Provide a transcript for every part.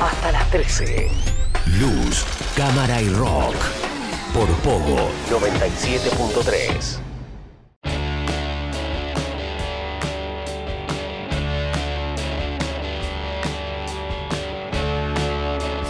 hasta las 13. Luz, cámara y rock. Por Pogo 97.3.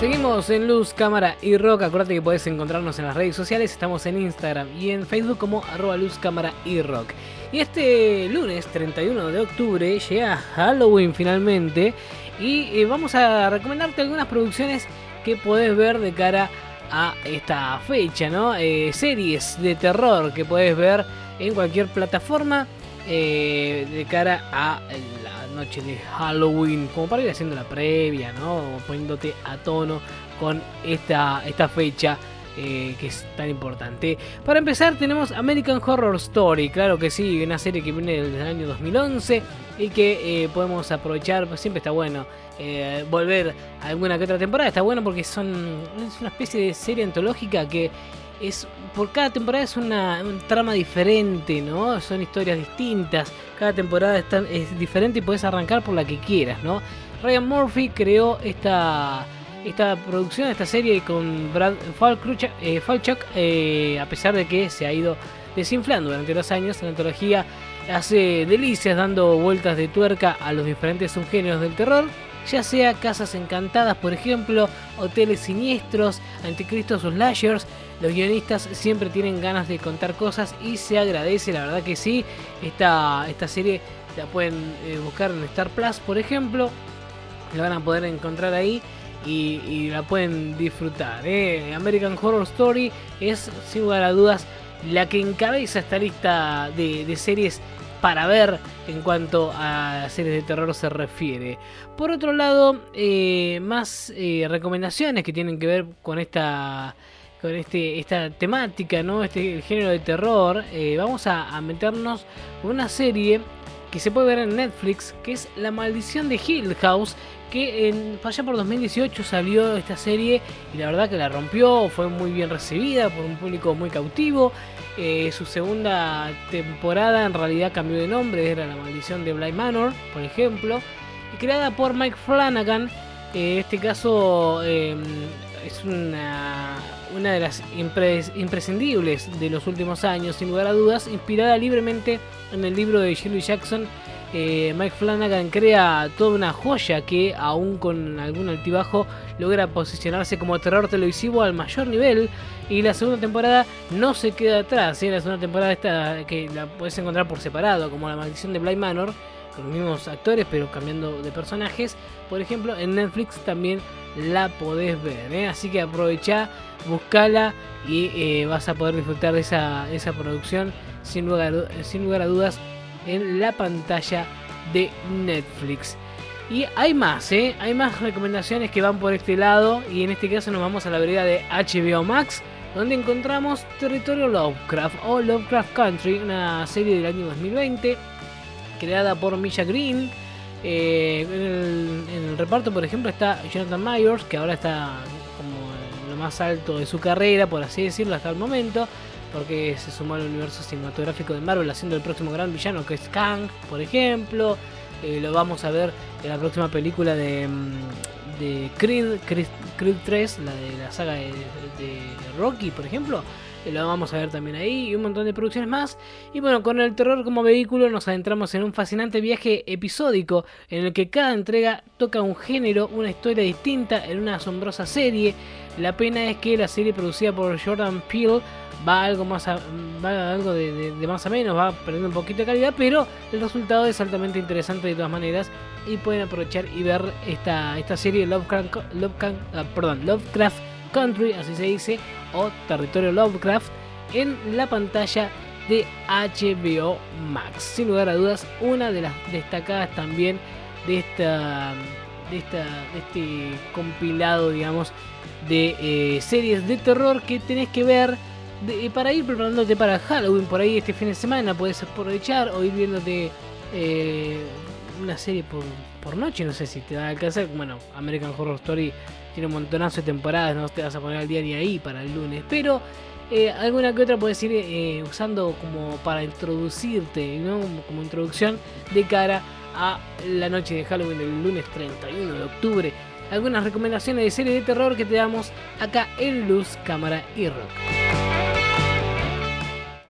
Seguimos en Luz, Cámara y Rock. Acuérdate que podés encontrarnos en las redes sociales. Estamos en Instagram y en Facebook como arroba Luz, Cámara y Rock. Y este lunes 31 de octubre llega Halloween finalmente. Y eh, vamos a recomendarte algunas producciones que podés ver de cara a esta fecha, ¿no? Eh, series de terror que podés ver en cualquier plataforma eh, de cara a la noche de Halloween, como para ir haciendo la previa, ¿no? Poniéndote a tono con esta, esta fecha. Eh, que es tan importante. Para empezar tenemos American Horror Story, claro que sí, una serie que viene del año 2011 y que eh, podemos aprovechar, pues siempre está bueno eh, volver a alguna que otra temporada, está bueno porque son es una especie de serie antológica que es por cada temporada es una, un trama diferente, ¿no? Son historias distintas. Cada temporada está- es diferente y puedes arrancar por la que quieras, ¿no? Ryan Murphy creó esta esta producción, esta serie con Brad Falchuk, eh, Falchuk, eh, a pesar de que se ha ido desinflando durante los años, la antología hace delicias dando vueltas de tuerca a los diferentes subgéneros del terror, ya sea casas encantadas, por ejemplo, hoteles siniestros, anticristos o slashers. Los guionistas siempre tienen ganas de contar cosas y se agradece, la verdad que sí. Esta, esta serie la pueden eh, buscar en Star Plus, por ejemplo. La van a poder encontrar ahí y, la pueden disfrutar. ¿eh? American Horror Story es, sin lugar a dudas, la que encabeza esta lista de, series para ver en cuanto a series de terror se refiere. Por otro lado, eh, más eh, recomendaciones que tienen que ver con esta con este, esta temática, ¿no? Este el género de terror. vamos a, a meternos con una serie que se puede ver en Netflix, que es La Maldición de Hill House, que en, allá por 2018 salió esta serie y la verdad que la rompió, fue muy bien recibida por un público muy cautivo. Eh, su segunda temporada en realidad cambió de nombre, era La Maldición de Bly Manor, por ejemplo, creada por Mike Flanagan. Eh, este caso eh, es una, una de las impres- imprescindibles de los últimos años, sin lugar a dudas, inspirada libremente en el libro de Shirley Jackson. Eh, Mike Flanagan crea toda una joya que, aún con algún altibajo, logra posicionarse como terror televisivo al mayor nivel. Y la segunda temporada no se queda atrás. ¿eh? La segunda temporada esta que la puedes encontrar por separado, como La Maldición de Bly Manor, con los mismos actores, pero cambiando de personajes. Por ejemplo, en Netflix también la podés ver. ¿eh? Así que aprovecha, buscala y eh, vas a poder disfrutar de esa, producción sin lugar a dudas en la pantalla de Netflix. Y hay más, ¿eh? hay más recomendaciones que van por este lado y en este caso nos vamos a la vereda de HBO Max donde encontramos Territorio Lovecraft o Lovecraft Country, una serie del año 2020 creada por Misha Green. Eh, en, el, reparto, por ejemplo, está Jonathan Myers, que ahora está como lo más alto de su carrera, por así decirlo, hasta el momento, porque se sumó al universo cinematográfico de Marvel haciendo el próximo gran villano, que es Kang, por ejemplo. Eh, lo vamos a ver en la próxima película de, mm, de Creed, Creed, Creed 3, la de la saga de, de Rocky, por ejemplo. Lo vamos a ver también ahí y un montón de producciones más. Y bueno, con el terror como vehículo nos adentramos en un fascinante viaje episódico en el que cada entrega toca un género, una historia distinta en una asombrosa serie. La pena es que la serie producida por Jordan Peele va algo más a, va algo de, de- de más a menos, va perdiendo un poquito de calidad, pero el resultado es altamente interesante de todas maneras y pueden aprovechar y ver esta, esta serie Lovecraft, ah, Country, así se dice, o Territorio Lovecraft en la pantalla de HBO Max. Sin lugar a dudas, una de las destacadas también de esta de esta de este compilado, digamos, de eh, series de terror que tenés que ver eh, para ir preparándote para Halloween por ahí este fin de semana. Puedes aprovechar o ir viéndote eh, una serie por, por noche. No sé si te va a alcanzar. Bueno, American Horror Story tiene un montonazo de temporadas. No te vas a poner al día ni ahí para el lunes. Pero eh, alguna que otra puedes ir eh, usando como para introducirte, ¿no? Como, introducción de cara a la noche de Halloween del lunes 31 de octubre algunas recomendaciones de serie de terror que te damos acá en Luz, Cámara y Rock.